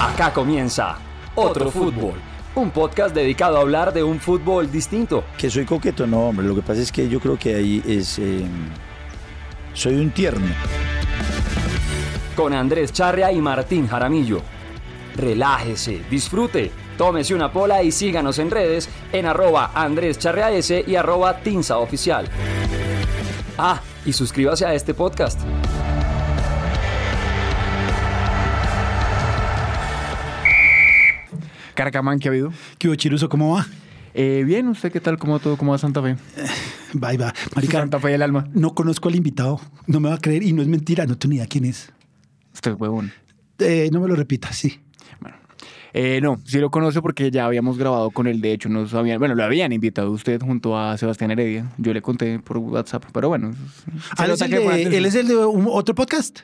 Acá comienza Otro Fútbol, un podcast dedicado a hablar de un fútbol distinto. Que soy coqueto, no, hombre. Lo que pasa es que yo creo que ahí es. eh, soy un tierno. Con Andrés Charria y Martín Jaramillo. Relájese, disfrute, tómese una pola y síganos en redes en arroba Andrés Charria S y arroba Tinsa Oficial. Ah, y suscríbase a este podcast. Caracamán, ¿qué ha habido? ¿Qué hubo, Chiruso? ¿Cómo va? Eh, bien, ¿usted qué tal? ¿Cómo todo? ¿Cómo va Santa Fe? Va, ahí va. Marica, Santa Fe del alma. no conozco al invitado. No me va a creer y no es mentira. No tengo ni idea quién es. Usted es huevón. Eh, no me lo repita, sí. Eh, no, sí lo conoce porque ya habíamos grabado con él. De hecho, nos habían, bueno, lo habían invitado usted junto a Sebastián Heredia. Yo le conté por WhatsApp, pero bueno. Ah, él, es el de, él es el de un- otro podcast.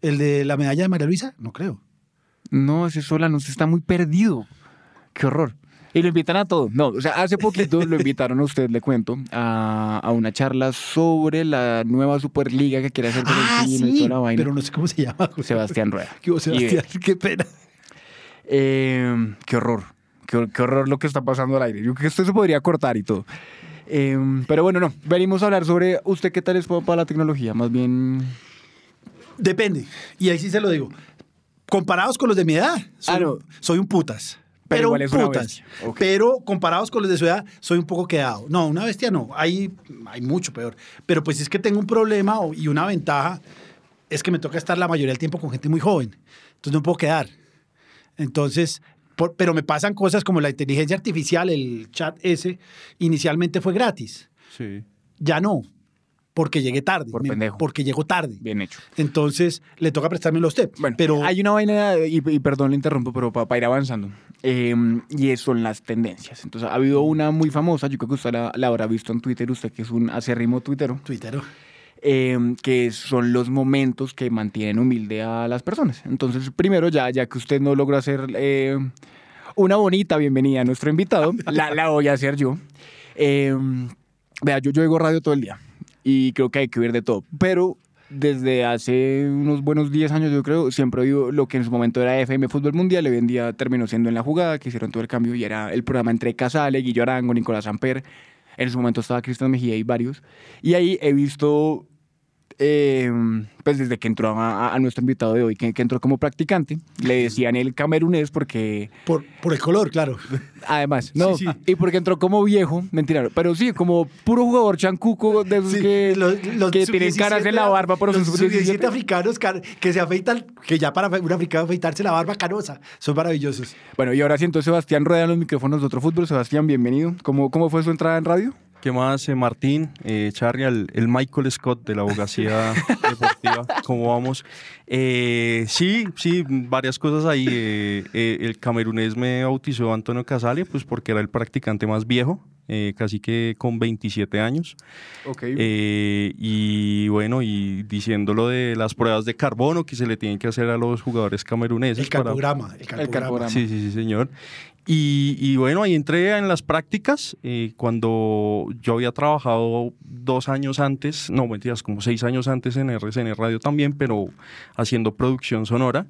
¿El de la medalla de María Luisa? No creo. No, ese Solano usted está muy perdido. Qué horror. Y lo invitan a todo. No, o sea, hace poquito lo invitaron a usted, le cuento, a, a una charla sobre la nueva Superliga que quiere hacer Ah, Florentino y sí. toda la vaina. Pero no sé cómo se llama. Sebastián Rueda. ¿Qué Y- Sebastián? Qué pena. Eh, qué horror. Qué, hor- qué horror lo que está pasando al aire. Yo creo que esto se podría cortar y todo. Eh, pero bueno, no. Venimos a hablar sobre usted qué tal es para la tecnología. Más bien. Depende. Y ahí sí se lo digo. Comparados con los de mi edad, soy, Ah, no. soy un putas. Pero Pero, igual un putas. Pero comparados con los de su edad, soy un poco quedado. No, una bestia no. Hay, hay mucho peor. Pero pues es que tengo un problema y una ventaja es que me toca estar la mayoría del tiempo con gente muy joven. Entonces no puedo quedar. Entonces, por- pero me pasan cosas como la inteligencia artificial, el chat ese, inicialmente fue gratis. Sí. Ya no, porque llegué tarde. Por pendejo. Porque llegó tarde. Bien hecho. Entonces, le toca prestármelo a usted. Bueno, pero hay una vaina, y, y perdón, le interrumpo, pero para, ir avanzando. Eh, y son las tendencias. Entonces, ha habido una muy famosa, yo creo que usted la, la habrá visto en Twitter, usted que es un acérrimo tuitero, Twitter. eh, que son los momentos que mantienen humilde a las personas. Entonces, primero, ya, ya que usted no logró hacer eh, una bonita bienvenida a nuestro invitado, la, la voy a hacer yo. Eh, vea, yo, yo oigo radio todo el día y creo que hay que ver de todo, pero desde hace unos buenos 10 años, yo creo, siempre oído lo que en su momento era FM Fútbol Mundial, hoy en día terminó siendo en la jugada, que hicieron todo el cambio y era el programa entre Casale, Guillo Arango, Nicolás Amper. En su momento estaba Cristian Mejía y varios. Y ahí he visto eh, pues desde que entró a, a nuestro invitado de hoy, que, que entró como practicante, le decían el camerunés porque, Por, por el color, claro. además, no, Sí, sí. y porque entró como viejo, mentira, pero sí, como puro jugador chancuco de esos Sí, que, los- los que tienen sub-17 caras en la barba, son los sub-17. sub-17 africanos que se afeitan, que ya para un africano afeitarse la barba canosa, son maravillosos. Bueno, y ahora siento Sebastián Rueda en los micrófonos de otro fútbol. Sebastián, bienvenido. ¿Cómo, cómo fue su entrada en radio? ¿Qué más, eh, Martín? Eh, Charly, el, el Michael Scott de la abogacía deportiva. ¿Cómo vamos? Eh, sí, sí, varias cosas ahí. Eh, eh, el camerunés me bautizó Antonio Casale, pues porque era el practicante más viejo, eh, casi que con 27 años. Ok. Eh, y bueno, y diciendo lo de las pruebas de carbono que se le tienen que hacer a los jugadores cameruneses. El para- carpograma, el carpograma. carpograma. Sí, sí, sí, señor. Y, y bueno, ahí entré en las prácticas eh, cuando yo había trabajado dos años antes, no mentiras, como seis años antes en RCN Radio también, pero haciendo producción sonora.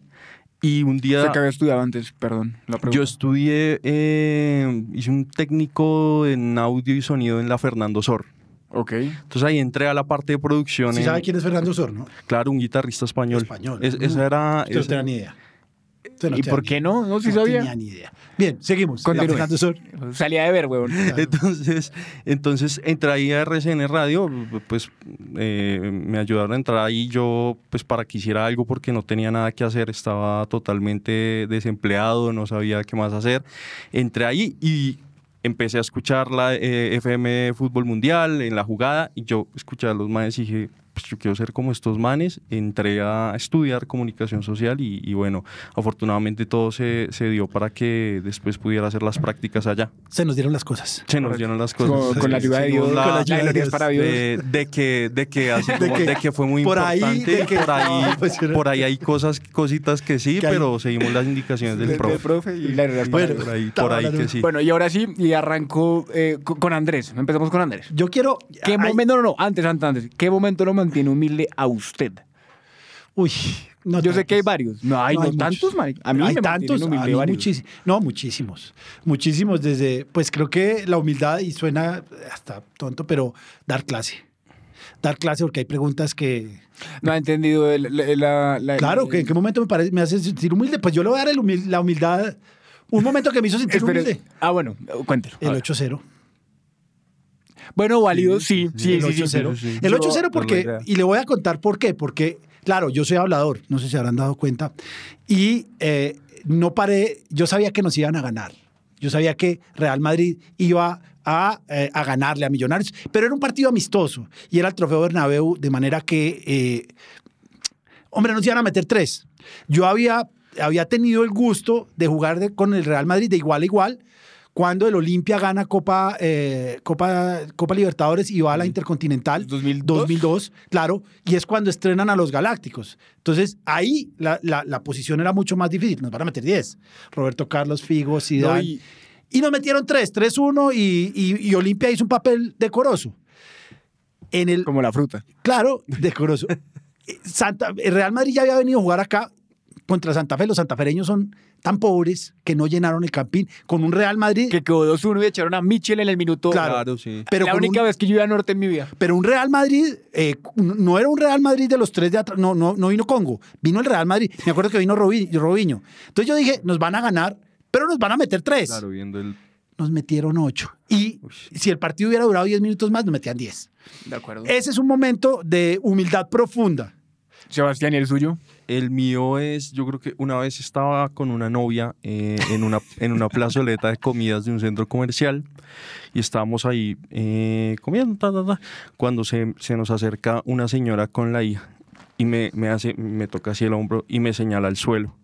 Y un día... Usted que había estudiado antes, perdón. La pregunta. Yo estudié, eh, hice un técnico en audio y sonido en la Fernando Sor. Ok. Entonces ahí entré a la parte de producción. ¿Sí en- sabe quién es Fernando Sor, no? Claro, un guitarrista español. Español. Es- esa era... Usted no tenía ni idea. No ¿Y por ni qué idea. no? No, sí no sabía. tenía ni idea. Bien, seguimos. Sor. Salía de ver, huevón. Entonces, entonces entré ahí a RCN Radio, pues eh, me ayudaron a entrar ahí yo, pues para que hiciera algo porque no tenía nada que hacer, estaba totalmente desempleado, no sabía qué más hacer. Entré ahí y empecé a escuchar la eh, FM Fútbol Mundial en la jugada y yo escuché a los manes y dije, pues yo quiero ser como estos manes. Entré a estudiar comunicación social y, y bueno, afortunadamente todo se, se dio para que después pudiera hacer las prácticas allá. Se nos dieron las cosas. Se nos dieron las cosas. Con, con la ayuda de Dios. con la- con la ayuda de Dios. para Dios. de, de que de que así De como que de que fue muy por ahí, importante de que por ahí estaba apasionado. por ahí hay cosas cositas que sí Que hay- pero seguimos las indicaciones del profe profe y la es para Bueno, por ahí por ahí que sí Bueno, y ahora sí, y arrancó eh, con con Andrés. Empezamos con Andrés. Yo quiero. ¿Qué ay, momento, no, no, antes, antes, antes. ¿Qué momento lo mantiene humilde a usted? Uy, no Yo sé que hay varios. No, hay no, tantos, marica. A mí hay me tantos, a humilde mí varios. muchísimos. No, muchísimos. Muchísimos desde, pues creo que la humildad, y suena hasta tonto, pero dar clase. Dar clase porque hay preguntas que... No ha entendido el- la, la- la- Claro, que en qué momento me, parece, me hace sentir humilde. Pues yo le voy a dar el humil- la humildad. Un momento que me hizo sentir Espere. humilde. Ah, bueno, cuéntelo. El ver. 8-0. Bueno, válido, sí, sí, el sí, sí, 8-0. sí, sí. El Yo- 8-0 porque, y le voy a contar por qué, porque, claro, yo soy hablador, no sé si habrán dado cuenta, y eh, no paré, yo sabía que nos iban a ganar, yo sabía que Real Madrid iba a, eh, a ganarle a Millonarios, pero era un partido amistoso, y era el Trofeo Bernabéu, de manera que, eh, hombre, nos iban a meter tres. Yo había, había tenido el gusto de jugar de- con el Real Madrid de igual a igual, cuando el Olimpia gana Copa, eh, Copa, Copa Libertadores y va a la Intercontinental 2002. 2002, claro, y es cuando estrenan a los Galácticos. Entonces, ahí la, la- la posición era mucho más difícil. Nos van a meter 10. Roberto Carlos, Figo, Zidane. No, y- y... nos metieron 3, 3-1 y, y, y Olimpia hizo un papel decoroso. En el, Como la fruta. Claro, decoroso. Santa, el Real Madrid ya había venido a jugar acá contra Santa Fe. Los santafereños son tan pobres que no llenaron el campín con un Real Madrid. Que quedó 2-1 y echaron a Mitchell en el minuto. Claro. claro sí pero la única un- vez que yo iba a norte en mi vida. Pero un Real Madrid, eh, no era un Real Madrid de los tres de atrás, no, no, no vino Congo, vino el Real Madrid. Me acuerdo que vino Robi- Robinho. Entonces yo dije, nos van a ganar, pero nos van a meter tres. claro viendo el Nos metieron ocho. Y si el partido hubiera durado 10 minutos más, nos metían 10. De acuerdo. Ese es un momento de humildad profunda. Sebastián, ¿y el suyo? El mío es, yo creo que una vez estaba con una novia eh, en, una, en una plazoleta de comidas de un centro comercial y estábamos ahí eh, comiendo, ta, ta, ta, cuando se, se nos acerca una señora con la hija y me, me, hace, me toca así el hombro y me señala al suelo.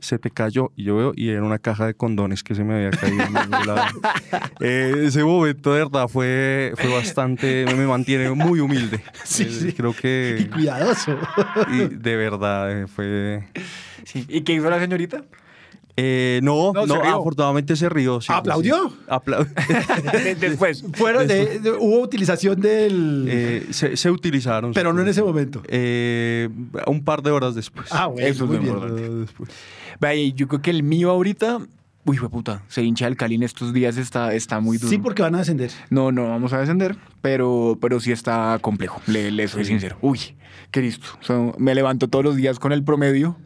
Se te cayó y yo veo y era una caja de condones que se me había caído. en lado. Eh, ese momento de verdad fue, fue bastante, me mantiene muy humilde. Sí, Eh, sí. Creo Y que cuidadoso. y de verdad eh, fue... Sí. ¿Y qué hizo la señorita? Eh, no, No, no, se rió. afortunadamente se rió. sí, ¿Aplaudió? sí. Apla- Después. Fueron de- de- hubo utilización del... Eh, se, se utilizaron. pero no en ese momento. Eh, un par de horas después. Ah, bueno, Eso es muy lo bien. importante. Después. Vaya, yo creo que el mío ahorita. Uy, fue puta. Se hincha el Cali en estos días, está, está muy duro. Sí, porque van a descender. No, no vamos a descender, pero, pero sí está complejo, le, le soy sincero. Uy, Cristo. O sea, me levanto todos los días con el promedio.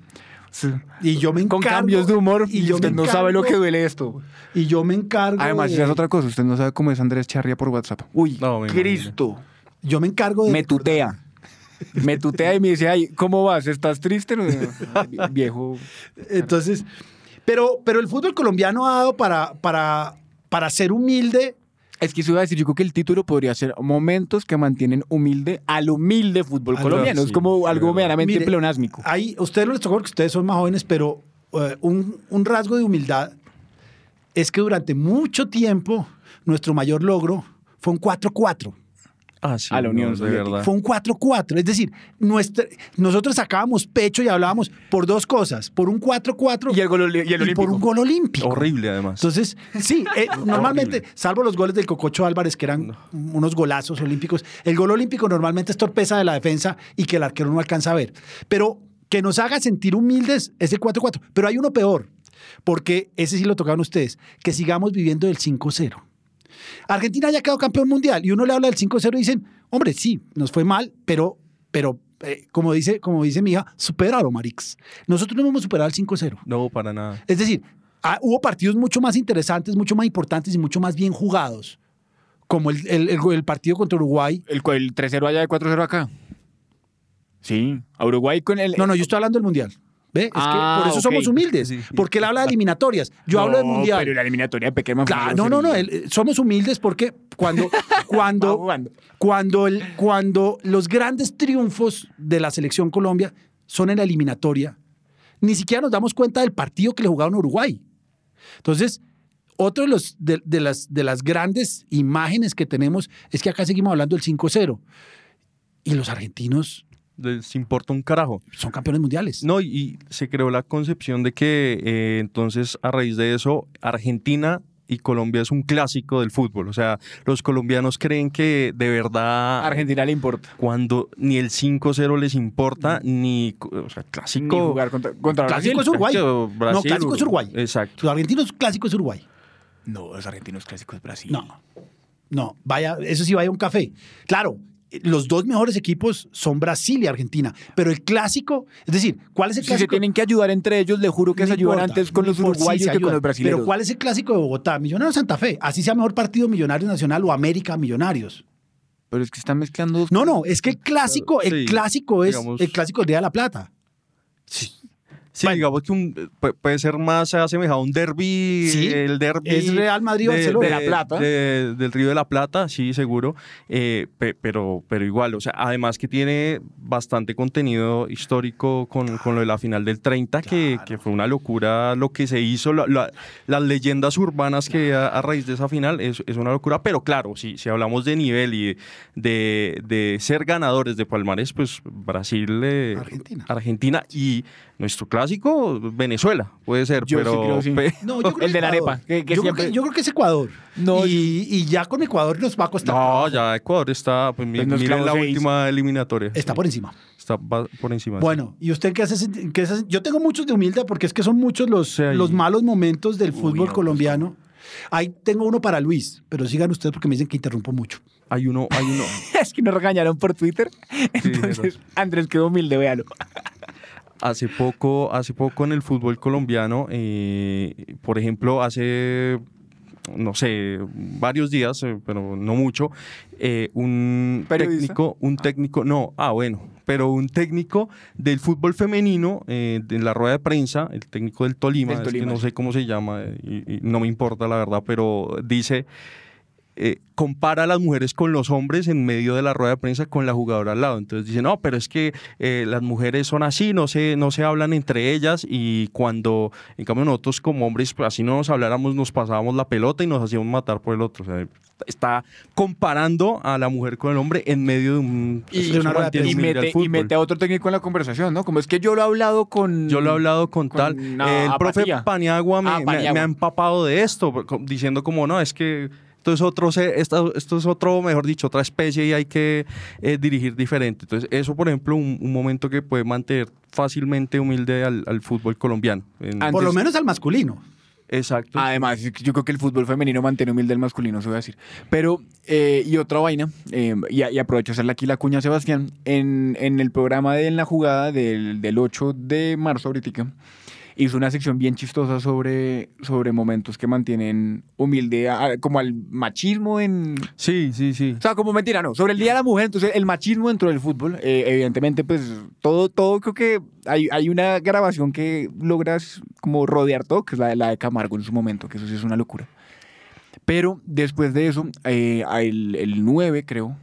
Sí. Y yo me encargo... Con cambios de humor y, yo usted no sabe lo que duele esto. Y yo me encargo... Además, de- esa es otra cosa. Usted no sabe cómo es Andrés Charria por WhatsApp. Uy, No, Cristo. Yo me encargo de... Me tutea. Me tutea y me dice, ay, ¿cómo vas? ¿Estás triste? No, Viejo. Entonces, pero, pero el fútbol colombiano ha dado para, para, para ser humilde. Es que eso iba a decir, yo creo que el título podría ser momentos que mantienen humilde al humilde fútbol colombiano. es como algo verdad. medianamente Mire, pleonásmico. Ahí, ustedes no les tocó porque ustedes son más jóvenes, pero eh, un, un rasgo de humildad es que durante mucho tiempo nuestro mayor logro fue un 4-4. Ah, sí, A la Unión no, de Soviética. verdad. Fue un 4-4. Es decir, nuestra, nosotros sacábamos pecho y hablábamos por dos cosas: por un 4-4 Y el gol- y el por olímpico. un gol olímpico. Horrible, además. Entonces, sí, eh, normalmente, salvo los goles del Cococho Álvarez, que eran unos golazos olímpicos, el gol olímpico normalmente es torpeza de la defensa y que el arquero no alcanza a ver. Pero que nos haga sentir humildes es el 4-4. Pero hay uno peor, porque ese sí lo tocaron ustedes, que sigamos viviendo del 5-0. Argentina ya quedó campeón mundial y uno le habla del 5-0 y dicen, hombre, sí, nos fue mal, pero, pero eh, como, dice, como dice mi hija, supéralo, Marix. Nosotros no hemos superado el 5-0. No, para nada. Es decir, ah, hubo partidos mucho más interesantes, mucho más importantes y mucho más bien jugados, como el, el- el- el partido contra Uruguay. El, el 3-0 allá, el 4-0 acá. Sí, a Uruguay con el... No, no, yo estoy hablando del Mundial. ¿Ve? Es Ah, que por eso ok. somos humildes, Sí, sí. porque él habla de eliminatorias. Yo hablo del Mundial. pero la eliminatoria fue Claro, no, no, no, el- eh, somos humildes porque cuando, cuando, cuando, el, cuando los grandes triunfos de la selección Colombia son en la eliminatoria, ni siquiera nos damos cuenta del partido que le jugaron a Uruguay. Entonces, otro de, los, de, de las, de las grandes imágenes que tenemos es que acá seguimos hablando del 5-0 y los argentinos Les importa un carajo. son campeones mundiales. No, y, y se creó la concepción de que eh, entonces a raíz de eso Argentina y Colombia es un clásico del fútbol. O sea, los colombianos creen que de verdad A Argentina le importa. cuando ni el 5-0 les importa, ni, o sea, Ni clásico. jugar contra, contra Clásico Brasil. es Uruguay. Clásico, no, clásico es Uruguay. Exacto. Los argentinos clásico es Uruguay. No, los argentinos clásicos Brasil. No, no, vaya, eso sí vaya a un café. Claro, los dos mejores equipos son Brasil y Argentina, pero el clásico, es decir, ¿cuál es el Si se clásico? tienen que ayudar entre ellos, le juro que No se ayudan importa, antes con no los sí, uruguayos se que con los brasileños. Pero ¿cuál es el clásico de Bogotá? Millonarios Santa Fe. Así sea mejor partido Millonarios Nacional o América Millonarios. Pero es que están mezclando dos No, no, es que el clásico, el Sí, clásico es digamos- el clásico del Día de la Plata. Sí, Bueno. digamos que un- pu- puede ser más asemejado a un derby, Sí, el derby es Real Madrid-Barcelona. De La Plata. de- del Río de la Plata, sí, seguro, eh, pe- pero, pero igual, o sea, además que tiene bastante contenido histórico con, con lo de la final del 30, que, que fue una locura lo que se hizo, la- la- las leyendas urbanas que a, a raíz de esa final es, es una locura, pero claro, si, si hablamos de nivel y de, de ser ganadores de Palmares, pues Brasil, eh, Argentina. Argentina y nuestro clásico, Venezuela, puede ser, Yo sí pero... creo, sí. pe- No, yo creo El de la arepa, que- que yo, creo que, yo creo que es Ecuador. No, y, y ya con Ecuador nos va a costar. No, ya Ecuador está, pues, Pues miren la seis. última eliminatoria. Está Sí, por encima. Está por encima. sí. Bueno, ¿y usted qué hace? qué hace- Yo tengo muchos de humildad porque es que son muchos los, los malos momentos del Uy, fútbol no, pues, colombiano. Ahí tengo uno para Luis, pero sigan ustedes porque me dicen que interrumpo mucho. Hay uno, hay uno. es que nos regañaron por Twitter. Entonces. Andrés quedó humilde, véalo. Hace poco, hace poco en el fútbol colombiano, eh, por ejemplo, hace no sé, varios días, eh, pero no mucho, eh, un ¿Periodista? técnico, un técnico, no, ah, bueno, pero un técnico del fútbol femenino, eh, de la rueda de prensa, el técnico del Tolima, es que no sé cómo se llama, y, y no me importa la verdad, pero dice, eh, compara a las mujeres con los hombres en medio de la rueda de prensa con la jugadora al lado. Entonces dice, no, pero es que eh, las mujeres son así, no se, no se hablan entre ellas y cuando, en cambio nosotros como hombres, pues, así no nos habláramos, nos pasábamos la pelota y nos hacíamos matar por el otro. O sea, está comparando a la mujer con el hombre en medio de un... Y- eso de una rueda de mantiene Y mete, y fútbol. mete a otro técnico en la conversación, ¿no? Como es que yo lo he hablado con. Yo lo he hablado con, con tal. una el profe. Paniagua me, Ah, me- Paniagua. me ha empapado de esto, diciendo como no, es que esto es otro, esto, esto es otro, mejor dicho, otra especie y hay que eh, dirigir diferente. Entonces, eso, por ejemplo, un, un momento que puede mantener fácilmente humilde al, al fútbol colombiano. En- Antes- Por lo menos al masculino. Exacto. Además, yo creo que el fútbol femenino mantiene humilde el masculino, se voy a decir. Pero, eh, y otra vaina, eh, y, y aprovecho a hacerle aquí la cuña a Sebastián, en, en el programa de En la Jugada del, del 8 de marzo, ahorita, hizo una sección bien chistosa sobre, sobre momentos que mantienen humilde, a- como al machismo en... Sí, sí, sí. O sea, como mentira, no. Sobre el Día de la Mujer, entonces el machismo dentro del fútbol, eh, evidentemente, pues todo, todo creo que hay, hay una grabación que logras como rodear todo, que es la de, la de Camargo en su momento, que eso sí es una locura. Pero después de eso, eh, el, el 9, creo,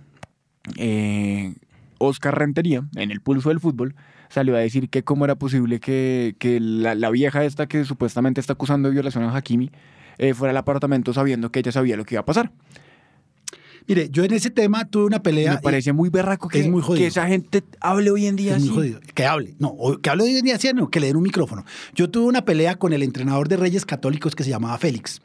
eh, Oscar Rentería, en el pulso del fútbol, salió a decir que cómo era posible que, que la, la vieja esta que supuestamente está acusando de violación a Hakimi eh, fuera al apartamento sabiendo que ella sabía lo que iba a pasar. Mire, yo en ese tema tuve una pelea. Me parece muy berraco que, es muy jodido. que esa gente hable hoy en día es muy así. jodido. Que hable. No, que hable hoy en día, sí, no, que le den un micrófono. Yo tuve una pelea con el entrenador de Reyes Católicos que se llamaba Félix.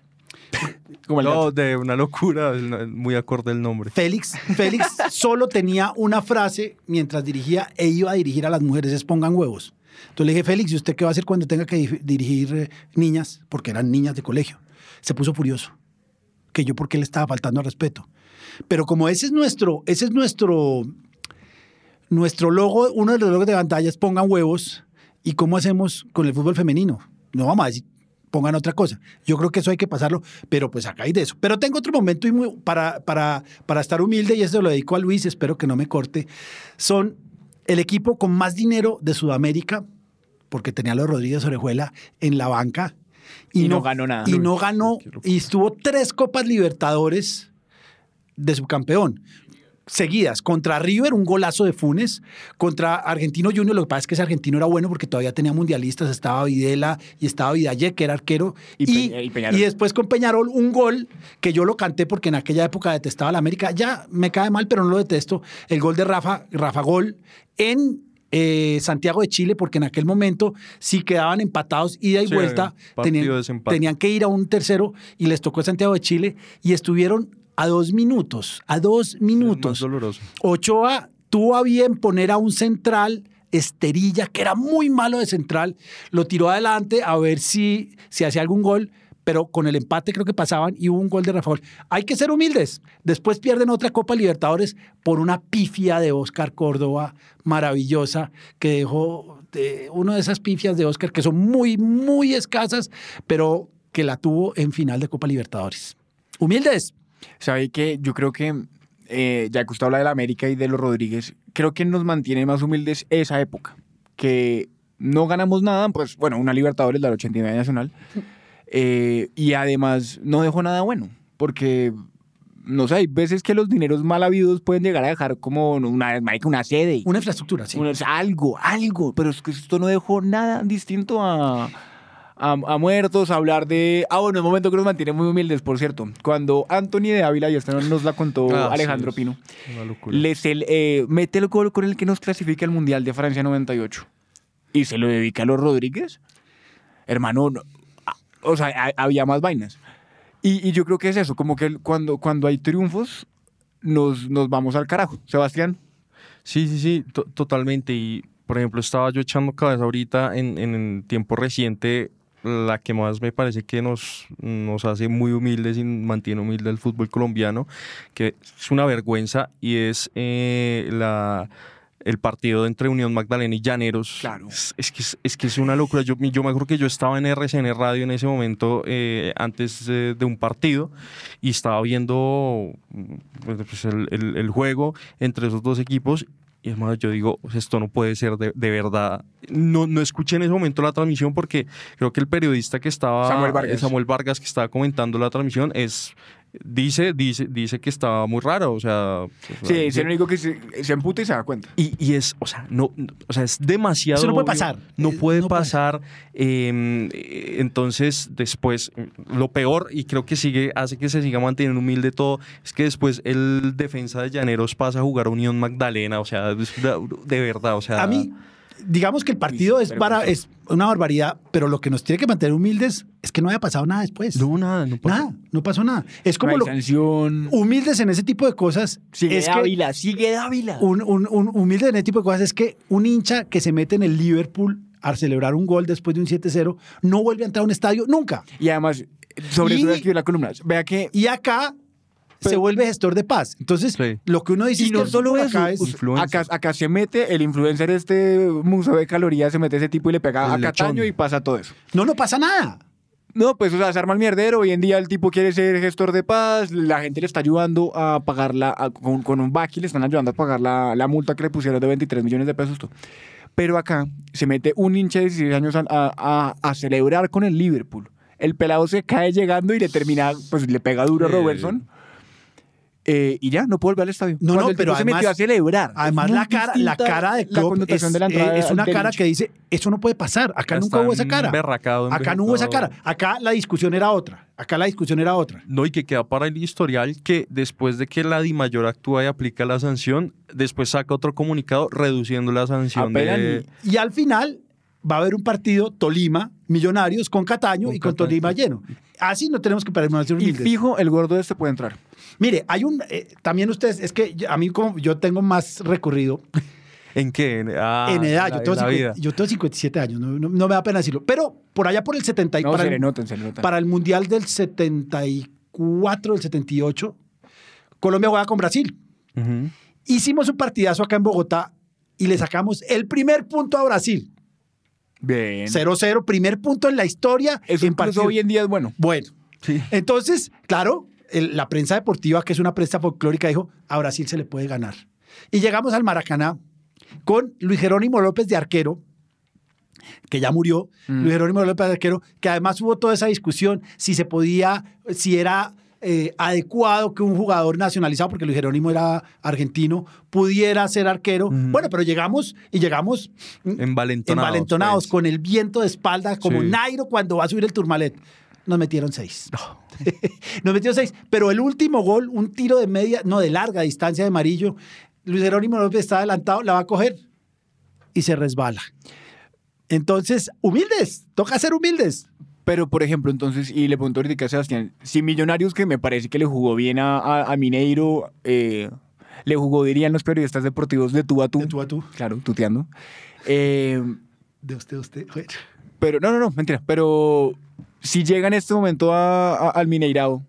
Como el No, gato. de una locura, muy acorde el nombre. Félix, Félix solo tenía una frase mientras dirigía e iba a dirigir a las mujeres, es pongan huevos. Entonces le dije, Félix, ¿y usted qué va a hacer cuando tenga que di- dirigir eh, niñas? Porque eran niñas de colegio. Se puso furioso. Que yo porque le estaba faltando al respeto. Pero como ese es nuestro, ese es nuestro, nuestro logo, uno de los logos de pantalla es pongan huevos. ¿Y cómo hacemos con el fútbol femenino? No vamos a decir, pongan otra cosa. Yo creo que eso hay que pasarlo, pero pues acá hay de eso. Pero tengo otro momento y muy- para, para, para estar humilde, y eso lo dedico a Luis, espero que no me corte. Son el equipo con más dinero de Sudamérica, porque tenía a los Rodríguez Orejuela en la banca. Y no ganó nada. Y no ganó, y estuvo tres Copas Libertadores de subcampeón seguidas. Contra River, un golazo de Funes. Contra Argentino Junior, lo que pasa es que ese argentino era bueno porque todavía tenía mundialistas. Estaba Videla y estaba Vidalle, que era arquero. Y Y, Peña- y Peñarol. y después con Peñarol, un gol que yo lo canté porque en aquella época detestaba a la América. Ya me cae mal, pero no lo detesto. El gol de Rafa, Rafa Gol en eh, Santiago de Chile, porque en aquel momento si quedaban empatados ida y Sí, vuelta, tenían, tenían que ir a un tercero y les tocó Santiago de Chile y estuvieron a dos minutos, a dos Más minutos. doloroso. Ochoa tuvo a bien poner a un central, Esterilla, que era muy malo de central, lo tiró adelante a ver si, si hacía algún gol, pero con el empate creo que pasaban y hubo un gol de Rafael. Hay que ser humildes. Después pierden otra Copa Libertadores por una pifia de Oscar Córdoba maravillosa que dejó de, una de esas pifias de Oscar que son muy, muy escasas, pero que la tuvo en final de Copa Libertadores. Humildes. ¿Sabe que Yo creo que, eh, ya que usted habla de la América y de los Rodríguez, creo que nos mantiene más humildes esa época. Que no ganamos nada, pues bueno, una Libertadores, la del 89 Nacional. eh, y además no dejó nada bueno. Porque, no sé, hay veces que los dineros mal habidos pueden llegar a dejar como una, una sede. Una infraestructura, sí. Una- algo, algo. Pero es que esto no dejó nada distinto a, a, a muertos, a hablar de... Ah, bueno, un momento que nos mantiene muy humildes, por cierto. Cuando Anthony de Ávila, y esta nos la contó Ah, sí, Alejandro es Pino, les el, eh, mete el gol con el que nos clasifica al Mundial de Francia 98 y se lo dedica a los Rodríguez, hermano, no- ah, o sea, ha- había más vainas. Y, y yo creo que es eso, como que el- cuando, cuando hay triunfos, nos, nos vamos al carajo. Sebastián. Sí, sí, sí, to- totalmente. Y, por ejemplo, estaba yo echando cabeza ahorita en, en el tiempo reciente, la que más me parece que nos, nos hace muy humildes y mantiene humilde el fútbol colombiano, que es una vergüenza, y es eh, la el partido entre Unión Magdalena y Llaneros. Claro. Es, es que, es, es que es una locura. Yo, yo me acuerdo que yo estaba en RCN Radio en ese momento, eh, antes de, de un partido, y estaba viendo mm, pues, el, el- el juego entre esos dos equipos. Y hermano, yo digo, "Pues, esto no puede ser de, de verdad. No, no escuché en ese momento la transmisión porque creo que el periodista que estaba, Samuel Vargas. Samuel Vargas, que estaba comentando la transmisión, es dice, dice, dice que estaba muy raro. O sea, pues, Sí, dice- es el único que se, se emputa y se da cuenta. y, y es, o sea, no, no- o sea, es demasiado. Eso no puede obvio, pasar. No Eh, puede no puede. pasar. eh, eh, entonces, después, lo peor, y creo que sigue, hace que se siga manteniendo humilde todo, es que después el defensa de Llaneros pasa a jugar a Unión Magdalena. O sea, de, de verdad, o sea. A mí, digamos que el partido es, para, es una barbaridad, pero lo que nos tiene que mantener humildes es que no haya pasado nada después. No, nada, no pasa. nada, no pasó nada. Es como lo humildes en ese tipo de cosas. Sigue es que Dávila, sigue Dávila. un, un, un humilde en ese tipo de cosas es que un hincha que se mete en el Liverpool a celebrar un gol después de un 7-0 no vuelve a entrar a un estadio nunca. Y además, sobre Y- eso voy a escribir la columna. Vea que Y acá se vuelve gestor de paz. Entonces, Sí. lo que uno dice Y es que no el solo eso, acá es- acá, acá se mete el influencer este museo de calorías, se mete ese tipo y le pega El a Cataño lechón. y pasa todo eso. no, no pasa nada. No, pues o sea, se arma el mierdero, hoy en día el tipo quiere ser gestor de paz, la gente le está ayudando a pagarla a- con, con un back y le están ayudando a pagar la, la multa que le pusieron de 23 millones de pesos. Pero acá se mete un hincha de 16 años a, a- a- a celebrar con el Liverpool. El pelado se cae llegando y le termina, pues le pega duro a Eh, Robertson. Eh, y ya, no puede volver al estadio. No, Cuando no, el pero se metió además- a celebrar. Es Además, la cara, la cara de la Klopp es, connotación de la entrada eh, es una cara que dice, eso no puede pasar. Acá Ya nunca hubo esa cara. Acá no hubo esa cara. Acá la discusión era otra. Acá la discusión era otra. No, y que queda para el historial que después de que la DIMAYOR actúa y aplica la sanción, después saca otro comunicado reduciendo la sanción. Y al final va a haber un partido Tolima, Millonarios, con Cataño Con y con Cataño. Tolima lleno. Así no tenemos que permanecer Y humildes. fijo, el gordo este puede entrar. Mire, hay un. eh, también ustedes, es que a mí, como yo tengo más recorrido, ¿En qué? En, ah, en edad. la- yo, tengo en la 50 vida. yo tengo 57 años, no, no- no me da pena decirlo. Pero por allá por el 70 y No, para, se el, le notan, se le notan. para el Mundial del 74, del 78, Colombia juega con Brasil. Hicimos un partidazo acá en Bogotá y le sacamos el primer punto a Brasil. Bien. 0-0, primer punto en la historia. Eso en partido. hoy en día es bueno. Bueno, Sí. entonces, claro, el- la prensa deportiva, que es una prensa folclórica, dijo, a Brasil se le puede ganar. Y llegamos al Maracaná con Luis Jerónimo López de arquero, que ya murió, Luis Jerónimo López de arquero, que además hubo toda esa discusión si se podía, si era eh, adecuado que un jugador nacionalizado, porque Luis Jerónimo era argentino, pudiera ser arquero. Bueno, pero llegamos y llegamos Envalentonados, envalentonados, pues. con el viento de espalda, como Sí. Nairo cuando va a subir el Turmalet. Nos metieron seis. Nos metieron seis. Pero el último gol, un tiro de media, no, de larga distancia de amarillo. Luis Jerónimo López está adelantado, la va a coger y se resbala. Entonces, humildes, toca ser humildes. Pero, por ejemplo, entonces, y le pregunto ahorita a Sebastián, si Millonarios, que me parece que le jugó bien a, a- a Mineiro, eh, le jugó, dirían los periodistas deportivos, de tú a tú. De tú a tú. Claro, tuteando. Eh, De usted a usted. Pero, no, no, no, mentira. Pero si llega en este momento a- a- al Mineirao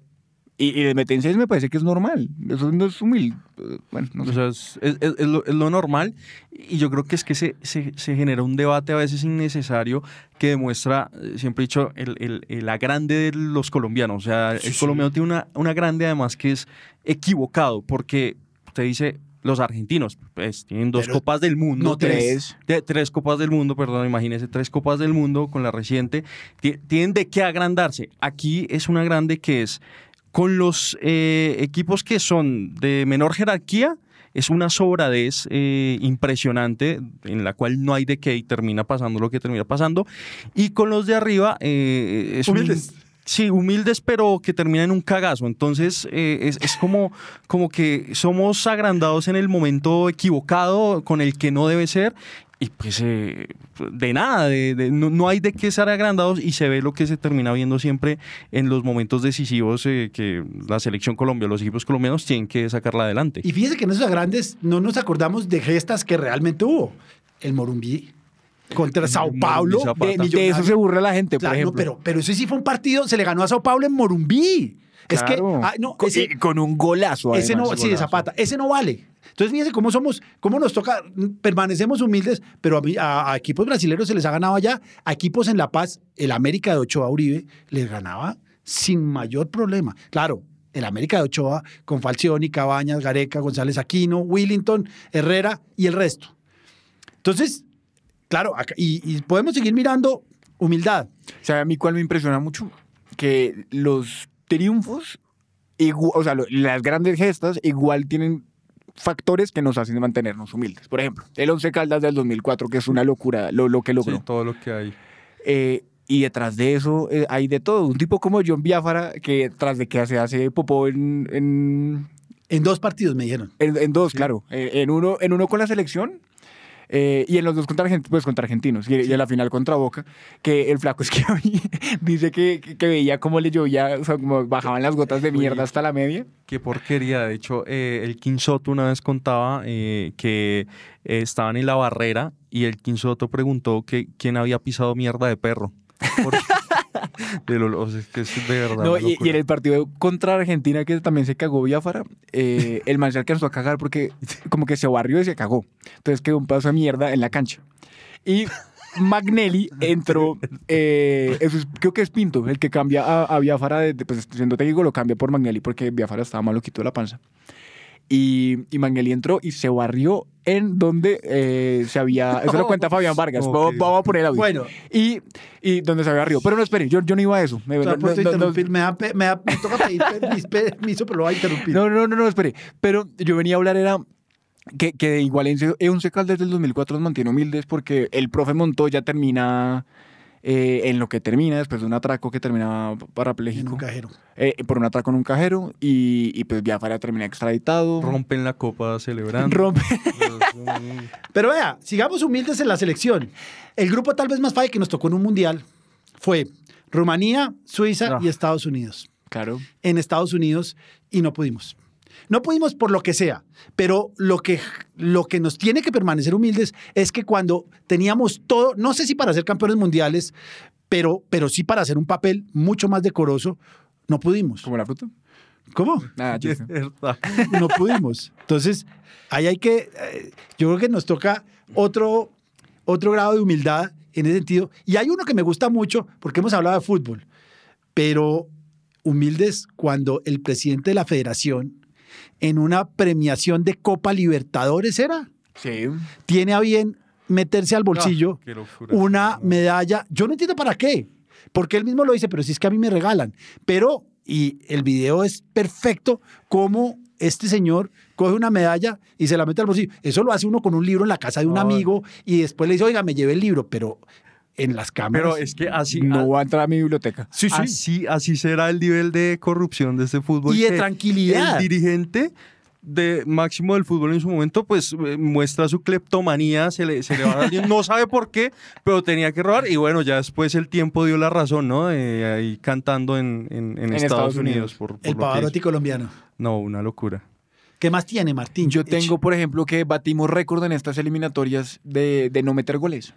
y, y le meten seis, me parece que es normal. Eso no es humilde. Eh, Bueno, no sé. O sea, es, es- es- lo, es lo normal y yo creo que es que se, se- se genera un debate a veces innecesario que demuestra, eh, siempre he dicho, el, el- el- la grande de los colombianos. O sea, el colombiano tiene una, una grande además que es equivocado porque usted dice, los argentinos pues, tienen dos Pero copas del mundo. no tres. De- tres copas del mundo, perdón, imagínese, tres copas del mundo con la reciente. Ti- Tienen de qué agrandarse. Aquí es una grande que es con los eh, equipos que son de menor jerarquía, es una sobradez eh, impresionante en la cual no hay de qué y termina pasando lo que termina pasando. Y con los de arriba eh, es un- Humildes. Sí, humildes, pero que terminan en un cagazo. Entonces, eh, es, es como, como que somos agrandados en el momento equivocado, con el que no debe ser. Y pues, eh, de nada, de- de- no, no hay de qué ser agrandados y se ve lo que se termina viendo siempre en los momentos decisivos eh, que la selección Colombia, los equipos colombianos tienen que sacarla adelante. Y fíjese que en esos grandes no nos acordamos de gestas que realmente hubo. El Morumbí contra Sao Paulo. De, de eso se burla la gente, Claro, por no, ejemplo. pero, pero eso sí fue un partido, se le ganó a Sao Paulo en Morumbí. Es que, ah, no, ese- y con un golazo. ese no, además. sí, de Zapata, ese no vale. Entonces, fíjense cómo somos, cómo nos toca, permanecemos humildes, pero a, equipos brasileños se les ha ganado allá, a equipos en La Paz, el América de Ochoa Uribe les ganaba sin mayor problema. Claro, el América de Ochoa con Falcioni, Cabañas, Gareca, González Aquino, Willington, Herrera y el resto. Entonces, claro, y, podemos seguir mirando humildad. ¿Sabe a mí cuál me impresiona mucho? Que los triunfos, o sea, las grandes gestas igual tienen factores que nos hacen mantenernos humildes. Por ejemplo, el Once Caldas del 2004, que es una locura lo, lo que logró. Sí, todo lo que hay. Eh, y detrás de eso eh, hay de todo. Un tipo como John Biafara, que tras de que se hace popó en, en, En dos partidos me dijeron. en- en dos, claro. Eh, en, uno, en uno con la selección eh, y en los dos contra, Argent- pues, contra argentinos. Y, y en la final contra Boca, que el flaco es que dice que, que, que veía cómo le llovía, o sea, como bajaban las gotas de mierda hasta la media. Qué porquería. De hecho, eh, el Quinsoto una vez contaba eh, que eh, estaban en la barrera y el Quinsoto preguntó que quién había pisado mierda de perro. Porque- de lo- o sea, que es de verdad. No, y, y en el partido contra Argentina, que también se cagó Biafara, eh, el man se alcanzó a cagar porque como que se barrió y se cagó. Entonces quedó un pedazo de mierda en la cancha. Y Magnelli entró, eh, eso es- creo que es Pinto, el que cambia a, a Biafara, de, pues siendo técnico lo cambia por Magnelli porque Biafara estaba maloquito de la panza. Y, y Magnelli entró y se barrió en donde eh, se había... Eso lo cuenta Fabián Vargas. Ok. Vamos, vamos a poner el audio. Bueno. Y, y donde se barrió. Pero no, espere, yo, yo no iba a eso. Me- O sea, no- no- no- me, da me da- me toca pedir permis- permiso, pero lo voy a interrumpir. No, no, no, no, espere. Pero yo venía a hablar, era que, que igual en Once Caldas del 2004 nos mantiene humildes porque el profe Montoya termina eh, en lo que termina, después de un atraco que termina en parapléjico. un cajero. eh, por un atraco en un cajero y, y pues Biafara termina extraditado. Rompen la copa celebrando. Rompe. Pero vea, sigamos humildes en la selección. El grupo tal vez más fácil que nos tocó en un mundial fue Rumanía, Suiza Ah. y Estados Unidos. Claro. En Estados Unidos y no pudimos. No pudimos por lo que sea, pero lo que, lo que nos tiene que permanecer humildes es que cuando teníamos todo, no sé si para ser campeones mundiales, pero, pero sí para hacer un papel mucho más decoroso, no pudimos. ¿Como la fruta? ¿Cómo? Ah. Es no pudimos. Entonces, ahí hay que, eh, yo creo que nos toca otro, otro grado de humildad en ese sentido. Y hay uno que me gusta mucho, porque hemos hablado de fútbol, pero humildes cuando el presidente de la federación, en una premiación de Copa Libertadores, era, Sí. tiene a bien meterse al bolsillo Ah, locura. una medalla. Yo no entiendo para qué, porque él mismo lo dice, pero si es que a mí me regalan. Pero, y el video es perfecto, como este señor coge una medalla y se la mete al bolsillo. Eso lo hace uno con un libro en la casa de un amigo y después le dice, oiga, me llevé el libro, pero en las cámaras. Pero es que así, No va a entrar a mi biblioteca. sí, sí. así, así será el nivel de corrupción de este fútbol. Y de tranquilidad. El dirigente de máximo del fútbol en su momento, pues eh, muestra su cleptomanía, se le, se le va a dar- no sabe por qué, pero tenía que robar. Y bueno, ya después el tiempo dio la razón, ¿no? Eh, ahí cantando en, en- en Estados, Estados Unidos. Unidos. por, por el Pavarotti colombiano. No, una locura. ¿Qué más tiene, Martín? Yo tengo, por ejemplo, que batimos récord en estas eliminatorias de, de no meter goles.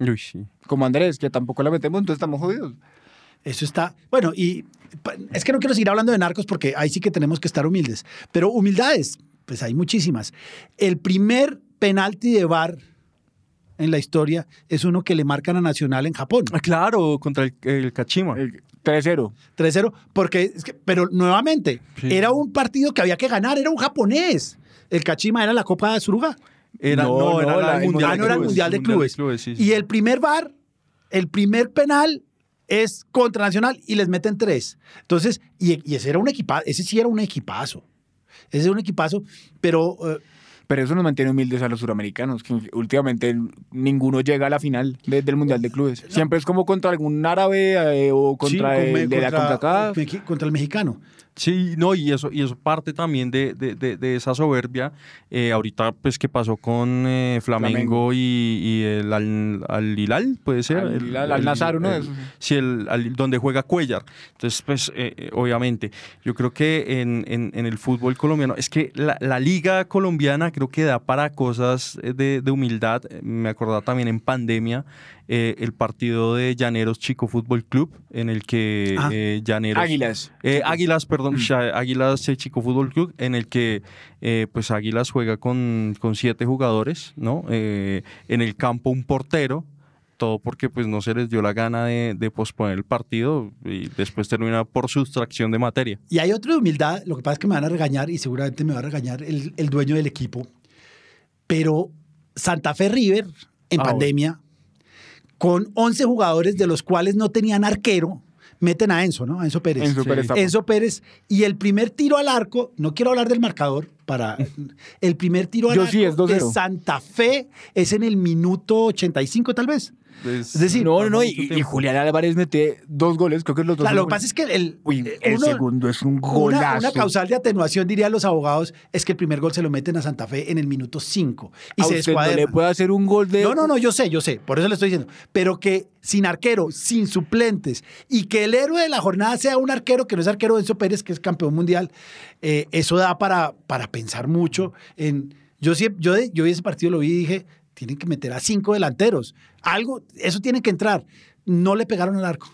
Uy, sí. Como Andrés, que tampoco la metemos, entonces estamos jodidos. Eso está. Bueno, y es que no quiero seguir hablando de narcos porque ahí sí que tenemos que estar humildes. Pero humildades, pues hay muchísimas. El primer penalti de VAR en la historia es uno que le marcan a Nacional en Japón. Ah, claro, contra el, el Kachima. El 3-0. 3-0, porque, es que- pero nuevamente, Sí. era un partido que había que ganar, era un japonés. El Kachima era la Copa de Suruga. Era, No, no, era no, la- la- el Mundial no era el Mundial de Clubes. sí, sí. Y el primer VAR, el primer penal es contra Nacional y les meten tres. Entonces, y, y ese era un equipazo, ese sí era un equipazo. Ese era un equipazo, pero eh, Pero eso nos mantiene humildes a los suramericanos, que últimamente ninguno llega a la final de- del Mundial de Clubes. Siempre es como contra algún árabe eh, o contra sí, el con- de la contra- CONCACAF. Contra el mexicano. Sí, no, y eso, y eso parte también de, de- de- de esa soberbia. Eh, ahorita, pues, que pasó con eh, Flamengo, Flamengo. y, y el Al, Al Hilal, puede ser. Al El- Hilal, Al Nassr, uno de el- esos, sí. El, al- donde juega Cuellar. Entonces, pues, eh, eh, obviamente, yo creo que en, en- en el fútbol colombiano, es que la, la liga colombiana creo que da para cosas eh, de, de humildad. Me acordaba también en pandemia eh, el partido de Llaneros Chico Fútbol Club, en el que Ah. eh, Llaneros. Águilas. Eh, Águilas, perdón, Águilas Chico Fútbol Club, en el que pues Águilas juega con, con siete jugadores, ¿no? En el campo un portero, todo porque pues no se les dio la gana de, de posponer el partido y después termina por sustracción de materia. Y hay otro de humildad, lo que pasa es que me van a regañar y seguramente me va a regañar el, el dueño del equipo. Pero Santa Fe River, en Ah, pandemia, con 11 jugadores de los cuales no tenían arquero, meten a Enzo, ¿no? A Enzo Pérez. Enzo Pérez Tapo. Enzo Pérez. Y el primer tiro al arco, no quiero hablar del marcador, para el primer tiro al Yo arco sí, es de 2-0. Santa Fe es en el minuto 85 tal vez. Es, Es decir, No, no, Y, y. Julián Álvarez mete dos goles, creo que los dos. Claro, lo que pasa es que el, Uy, el uno- segundo es un Una, golazo. una causal de atenuación, dirían los abogados, es que el primer gol se lo meten a Santa Fe en el minuto 5 y A se usted no le puede hacer un gol de. No, no, no, yo sé, yo sé, por eso le estoy diciendo. Pero que sin arquero, sin suplentes, y que el héroe de la jornada sea un arquero que no es arquero Enzo Pérez, que es campeón mundial, eh, eso da para, para pensar mucho en. Yo, sí- yo, yo vi ese partido, lo vi y dije, tienen que meter a cinco delanteros. Algo, eso tiene que entrar. No le pegaron al arco.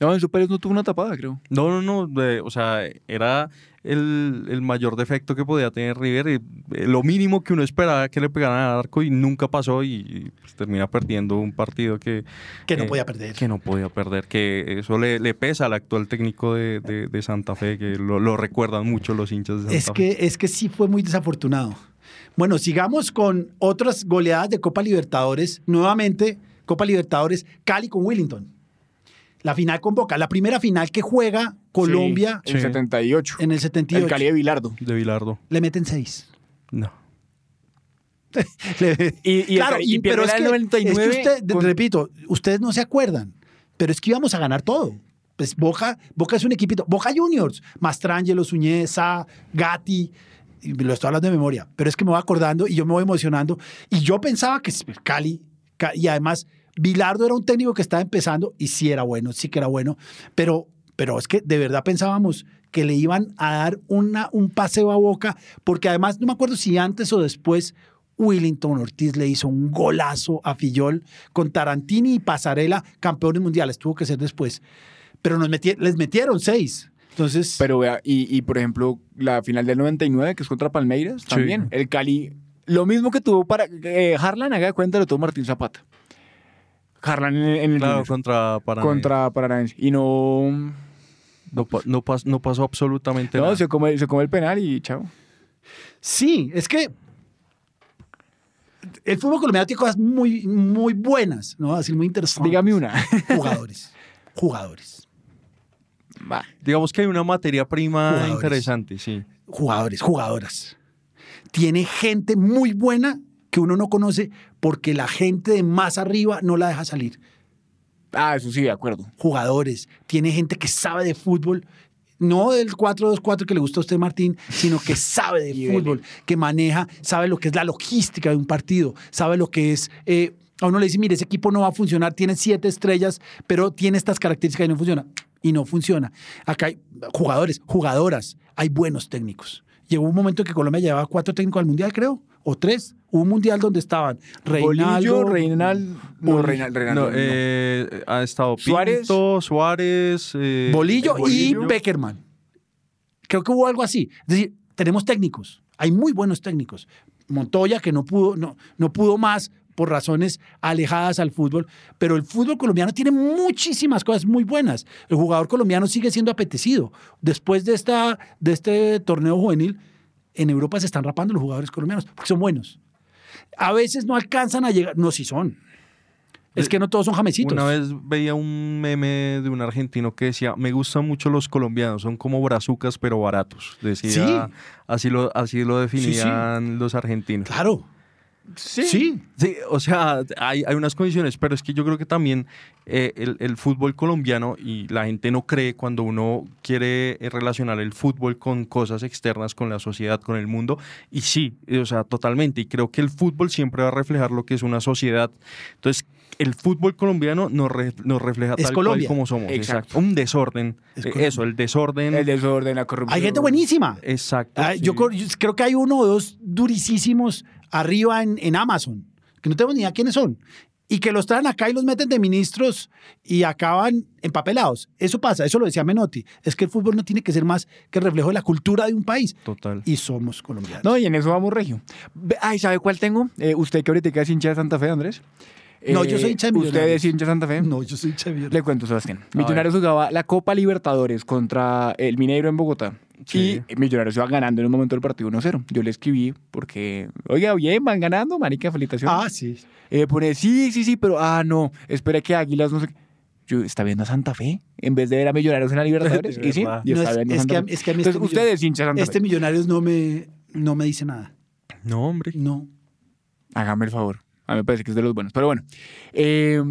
No, Enzo Pérez no tuvo una tapada, creo. No, no, no, de- o sea, era el, el mayor defecto que podía tener River, y, eh, lo mínimo que uno esperaba que le pegaran al arco y nunca pasó y, pues, termina perdiendo un partido que... Que no eh, podía perder. Que no podía perder, que eso le, le pesa al actual técnico de, de- de Santa Fe, que lo, lo recuerdan mucho los hinchas de Santa Es Fe. que, es que sí fue muy desafortunado. Bueno, sigamos con otras goleadas de Copa Libertadores. Nuevamente, Copa Libertadores, Cali con Willington. La final con Boca. La primera final que juega Colombia Sí, en Sí. 78. en el 78. El Cali de Bilardo. De Bilardo, Le meten seis. no. Le- Y, y el claro, Cali- y- pero es en que, el 99 es que usted, con- repito, ustedes no se acuerdan, pero es que íbamos a ganar todo. Pues Boca, Boca es un equipito. Boca Juniors, Mastrangelo, Suñeza, Gatti, y lo estoy hablando de memoria, pero es que me voy acordando y yo me voy emocionando. Y yo pensaba que Cali, Ca- y además Bilardo era un técnico que estaba empezando y sí era bueno, sí que era bueno, pero, pero es que de verdad pensábamos que le iban a dar un paseo a boca, porque además no me acuerdo si antes o después Willington Ortiz le hizo un golazo a Fillol con Tarantini y Pasarela, campeones mundiales, tuvo que ser después. Pero nos les metieron seis. Entonces, Pero vea, y, y, por ejemplo, la final del 99, que es contra Palmeiras, también. El Cali, lo mismo que tuvo para. Eh, Harlan, haga de cuenta, lo tuvo Martín Zapata. Harlan en, en el Claro, Junior, contra Paraná. contra Paranaense. Y no. No, pa- no, pas- no pasó absolutamente No, nada. se come, se come el penal y chao. sí, es que el fútbol colombiano tiene cosas muy, muy buenas, ¿no? Así muy interesantes. Dígame una. Jugadores. Jugadores. Digamos que hay una materia prima Jugadores. interesante, sí. jugadores, jugadoras. Tiene gente muy buena que uno no conoce porque la gente de más arriba no la deja salir. Ah, eso sí, de acuerdo. Jugadores, tiene gente que sabe de fútbol, no del 4-2-4 que le gusta a usted, Martín, sino que sabe de fútbol, que maneja, sabe lo que es la logística de un partido, sabe lo que es... eh, a uno le dice, mire, ese equipo no va a funcionar, tiene siete estrellas, pero tiene estas características y no funciona. Y no funciona. Acá hay jugadores, jugadoras, hay buenos técnicos. Llegó un momento en que Colombia llevaba cuatro técnicos al Mundial, creo, o tres. Hubo un Mundial donde estaban Reinaldo. No, Reinaldo. No, no. eh, ha estado Suárez. Pinto, Suárez, eh, Bolillo, Bolillo. y Beckerman. Creo que hubo algo así. Es decir, tenemos técnicos. Hay muy buenos técnicos. Montoya, que no pudo, no, no pudo más por razones alejadas al fútbol, pero el fútbol colombiano tiene muchísimas cosas muy buenas. El jugador colombiano sigue siendo apetecido. Después de, esta, de este torneo juvenil, en Europa se están rapando los jugadores colombianos porque son buenos. A veces no alcanzan a llegar, no, sí son. Es que no todos son jamecitos. Una vez veía un meme de un argentino que decía, me gustan mucho los colombianos, son como brazucas pero baratos. Decía, Sí. así, lo, así lo definían los argentinos. Claro. Sí. Sí. O sea, hay, hay unas condiciones, pero es que yo creo que también eh, el, el fútbol colombiano y la gente no cree cuando uno quiere eh, relacionar el fútbol con cosas externas, con la sociedad, con el mundo. Y sí, o sea, totalmente. Y creo que el fútbol siempre va a reflejar lo que es una sociedad. Entonces, el fútbol colombiano nos, re- nos refleja Es tal Colombia. cual como somos. Exacto. Un desorden. Es Eh. Eso, el desorden. El desorden, la corrupción. Hay gente buenísima. Exacto. Ah, yo, sí. cor- yo creo que hay uno o dos durisísimos arriba en, en Amazon, que no tengo ni idea quiénes son, y que los traen acá y los meten de ministros y acaban empapelados. Eso pasa, eso lo decía Menotti. Es que el fútbol no tiene que ser más que el reflejo de la cultura de un país. Total. Y somos colombianos. No, y en eso vamos regio. Ay, ¿sabe cuál tengo? Eh, usted que ahorita es hincha de Santa Fe, Andrés. No, yo soy hincha de ¿Usted es hincha de Santa Fe? No, yo soy Xavier. Le cuento, Sebastián. Millonarios jugaba la Copa Libertadores contra el Mineiro en Bogotá. Sí. Y Millonarios iba ganando en un momento del partido 1-0. Yo le escribí porque, oiga, bien, van ganando, marica, felicitaciones. Ah, sí. Eh, pone, sí, sí, sí, pero, ah, no, espera que Águilas no sé qué. Yo, ¿está viendo a Santa Fe? En vez de ver a Millonarios en la Libertadores. Y sí, No, estaba es- viendo es Santa que a- Fe. es que a mí Entonces, este usted es hincha de Santa Este Fe. Millonarios no me, no me dice nada. No, hombre. No. Hágame el favor. A mí me parece que es de los buenos. Pero bueno, eh,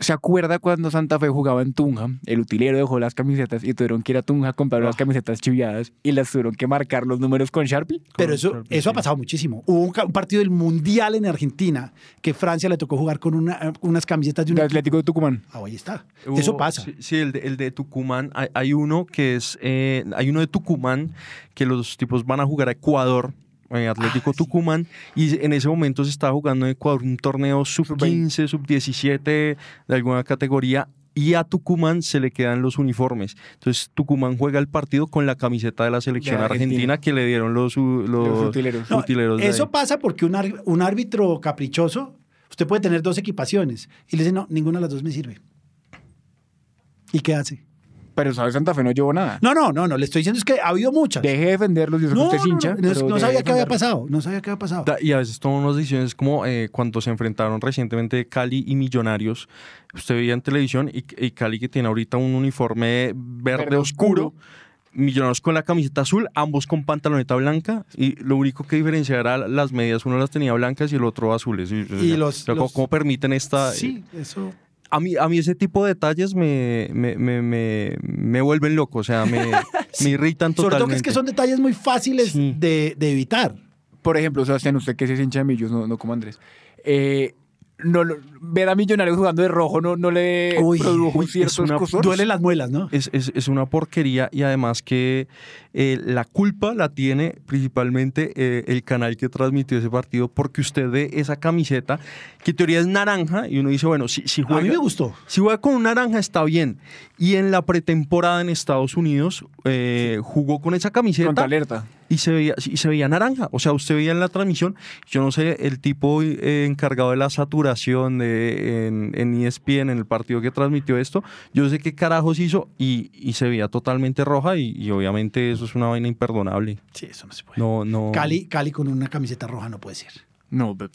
¿se acuerda cuando Santa Fe jugaba en Tunja? El utilero dejó las camisetas y tuvieron que ir a Tunja a comprar unas camisetas chiviadas y las tuvieron que marcar los números con Sharpie. Pero Con eso, Sharpie, eso ha pasado muchísimo. Hubo un, partido del Mundial en Argentina que Francia le tocó jugar con una- unas camisetas de un De Atlético de Tucumán. Ah, ahí está. Hubo- Eso pasa. Sí, sí, el, de, el de Tucumán. Hay, hay uno que es. eh, hay uno de Tucumán que los tipos van a jugar a Ecuador. Eh, Atlético Ah, sí. Tucumán, y en ese momento se estaba jugando en Ecuador un torneo sub-15, sub-17 de alguna categoría, y a Tucumán se le quedan los uniformes. Entonces Tucumán juega el partido con la camiseta de la selección De argentina. Argentina. que le dieron los, los, Los utileros. No, utileros de eso ahí. pasa porque un, un árbitro caprichoso, usted puede tener dos equipaciones y le dice, no, ninguna de las dos me sirve. ¿Y qué hace? Pero, ¿sabes? Santa Fe no llevó nada. No, no, no, no, le estoy diciendo es que ha habido muchas. Deje de defenderlos, yo sé que no, usted es no, hincha. no, sabía qué había pasado, no sabía qué había pasado. Da- Y a veces toman unas decisiones como eh, cuando se enfrentaron recientemente Cali y Millonarios. Usted veía en televisión y, y Cali que tiene ahorita un uniforme verde, Verde oscuro. oscuro. Millonarios con la camiseta azul, ambos con pantaloneta blanca y lo único que diferenciaba era las medias, uno las tenía blancas y el otro azules. Y, o sea, los- o sea, ¿cómo- los- ¿Cómo permiten esta? Sí, eso. A mí, a mí ese tipo de detalles me, me, me, me, me vuelven loco, o sea, me, me irritan Sobre totalmente. todo que es que son detalles muy fáciles Sí. de, de evitar. Por ejemplo, Sebastián, usted que es hincha de Millos, no, no como Andrés. Eh, no, ver a Millonarios jugando de rojo no, no le Uy, produjo ciertos una-. Duelen las muelas, ¿no? Es, es- es una porquería y además que eh, la culpa la tiene principalmente eh, el canal que transmitió ese partido porque usted ve esa camiseta que en teoría es naranja y uno dice, bueno, si, si A juega... mí me gustó. Si juega con un naranja está bien. Y en la pretemporada en Estados Unidos eh, jugó con esa camiseta Contra alerta. y se veía y se veía naranja. O sea, usted veía en la transmisión, yo no sé, el tipo eh, encargado de la saturación de, en, en E ESPN, en el partido que transmitió esto, yo no sé qué carajos hizo y, y se veía totalmente roja y, y obviamente eso es una vaina imperdonable. Sí, eso no se puede. No, no. Cali, Cali con una camiseta roja no puede ser. No, no,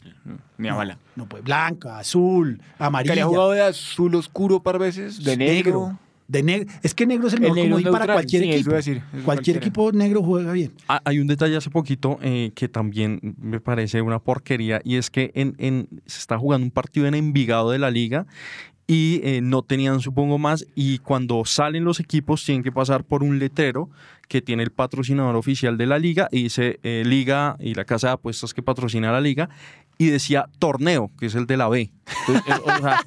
ni a No, bala. No puede. Blanca, azul, amarilla. Cali ha jugado de azul oscuro par veces, de negro. De negro. Es que negro es el El mejor comodín es para cualquier sí, equipo. decir, cualquier equipo negro juega bien. Ah, Hay un detalle hace poquito eh, que también me parece una porquería y es que en, en- se está jugando un partido en Envigado de la liga y eh, no tenían supongo más y cuando salen los equipos tienen que pasar por un letrero que tiene el patrocinador oficial de la liga y dice eh, liga y la casa de apuestas que patrocina la liga y decía torneo que es el de la B. Entonces, o sea,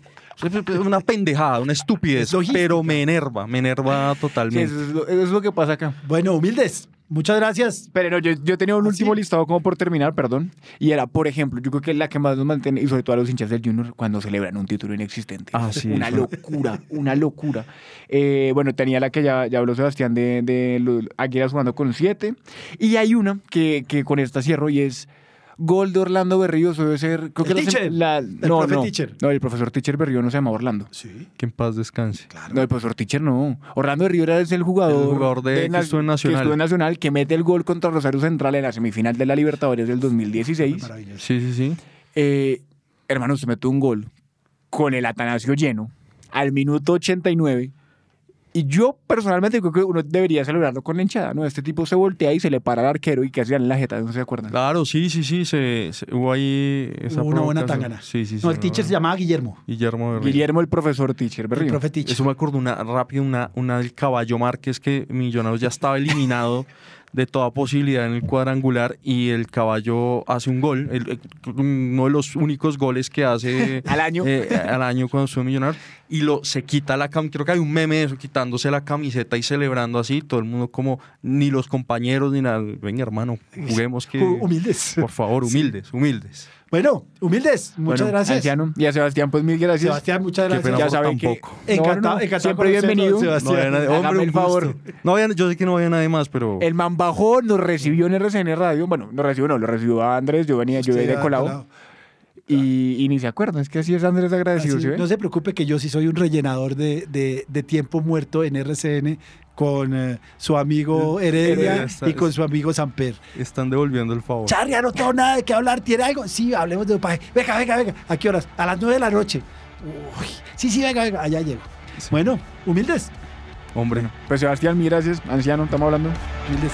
una pendejada, una estupidez, Es pero me enerva, me enerva Sí, totalmente. eso, es lo, eso es lo que pasa acá. Bueno, humildes. Muchas gracias. Pero no, yo, yo tenía un ¿Ah, último sí? listado como por terminar, perdón. Y era, por ejemplo, yo creo que la que más nos mantiene, y sobre todo a los hinchas del Junior, cuando celebran un título inexistente. Ah, es sí, Una eso. locura, una locura. Eh, bueno, tenía la que ya, ya habló Sebastián de, de los Águilas jugando con siete. Y hay una que, que con esta cierro y es gol de Orlando Berríos. Debe ser. Creo El que la- teacher, la- el no, profe no, teacher. no, el profesor Teacher Berrío no se llama Orlando. Sí. Que en paz descanse. No, el profesor Teacher no. Orlando Rivera es el jugador, El jugador de- que Na- estuvo en Nacional. que estuvo en Nacional, que mete el gol contra Rosario Central en la semifinal de la Libertadores del 2016. Maravilloso. Sí, sí, sí. Eh, hermano, se metió un gol con el Atanasio lleno al minuto 89. Y yo personalmente creo que uno debería celebrarlo con la hinchada, ¿no? Este tipo se voltea y se le para al arquero y casi en la jeta, ¿no se acuerdan? Claro, sí, sí, sí, se, se- hubo ahí esa Hubo una buena tangana. Sí, sí, sí. No, el teacher se llamaba Guillermo. Guillermo Berrío. Guillermo, el profesor Teacher El Berrío. profe teacher. Eso me acuerdo una rápida, una, una del caballo Márquez que Millonarios ya estaba eliminado de toda posibilidad en el cuadrangular y el caballo hace un gol, el- el- uno de los únicos goles que hace Al año. eh, al año cuando estuvo en Millonarios y lo se quita la camiseta, creo que hay un meme de eso, quitándose la camiseta y celebrando así, todo el mundo como ni los compañeros ni nada, venga hermano, juguemos que Hu- Humildes. por favor, humildes, humildes. Bueno, humildes. Muchas Bueno, gracias. Anciano. Y a Sebastián, pues mil gracias. Sebastián, muchas gracias. pena ya saben que. Encantado, No, encantado siempre bienvenido. Sebastián. No había nadie- hombre, Hágame el un favor. No había- yo sé que no había nadie más, pero El man bajó, nos recibió en RCN Radio. Bueno, nos recibió, no, lo recibió a Andrés. Yo venía, yo venía de colado. Colado. Y, y ni se acuerdan. Es que así es Andrés agradecido, Así, no se preocupe que yo sí soy un rellenador de, de- de tiempo muerto en RCN con eh, su amigo Heredia Heredia está- y con su amigo Samper. están devolviendo el favor. Charly, no tengo nada de qué hablar. ¿Tiene algo? Sí, hablemos de dopaje. Venga, venga, venga. ¿A qué horas? A las nueve de la noche. Uy, sí, sí, venga, venga. Allá llego. Bueno, humildes. Hombre. Pues Sebastián, mil gracias. Anciano, estamos hablando. Humildes.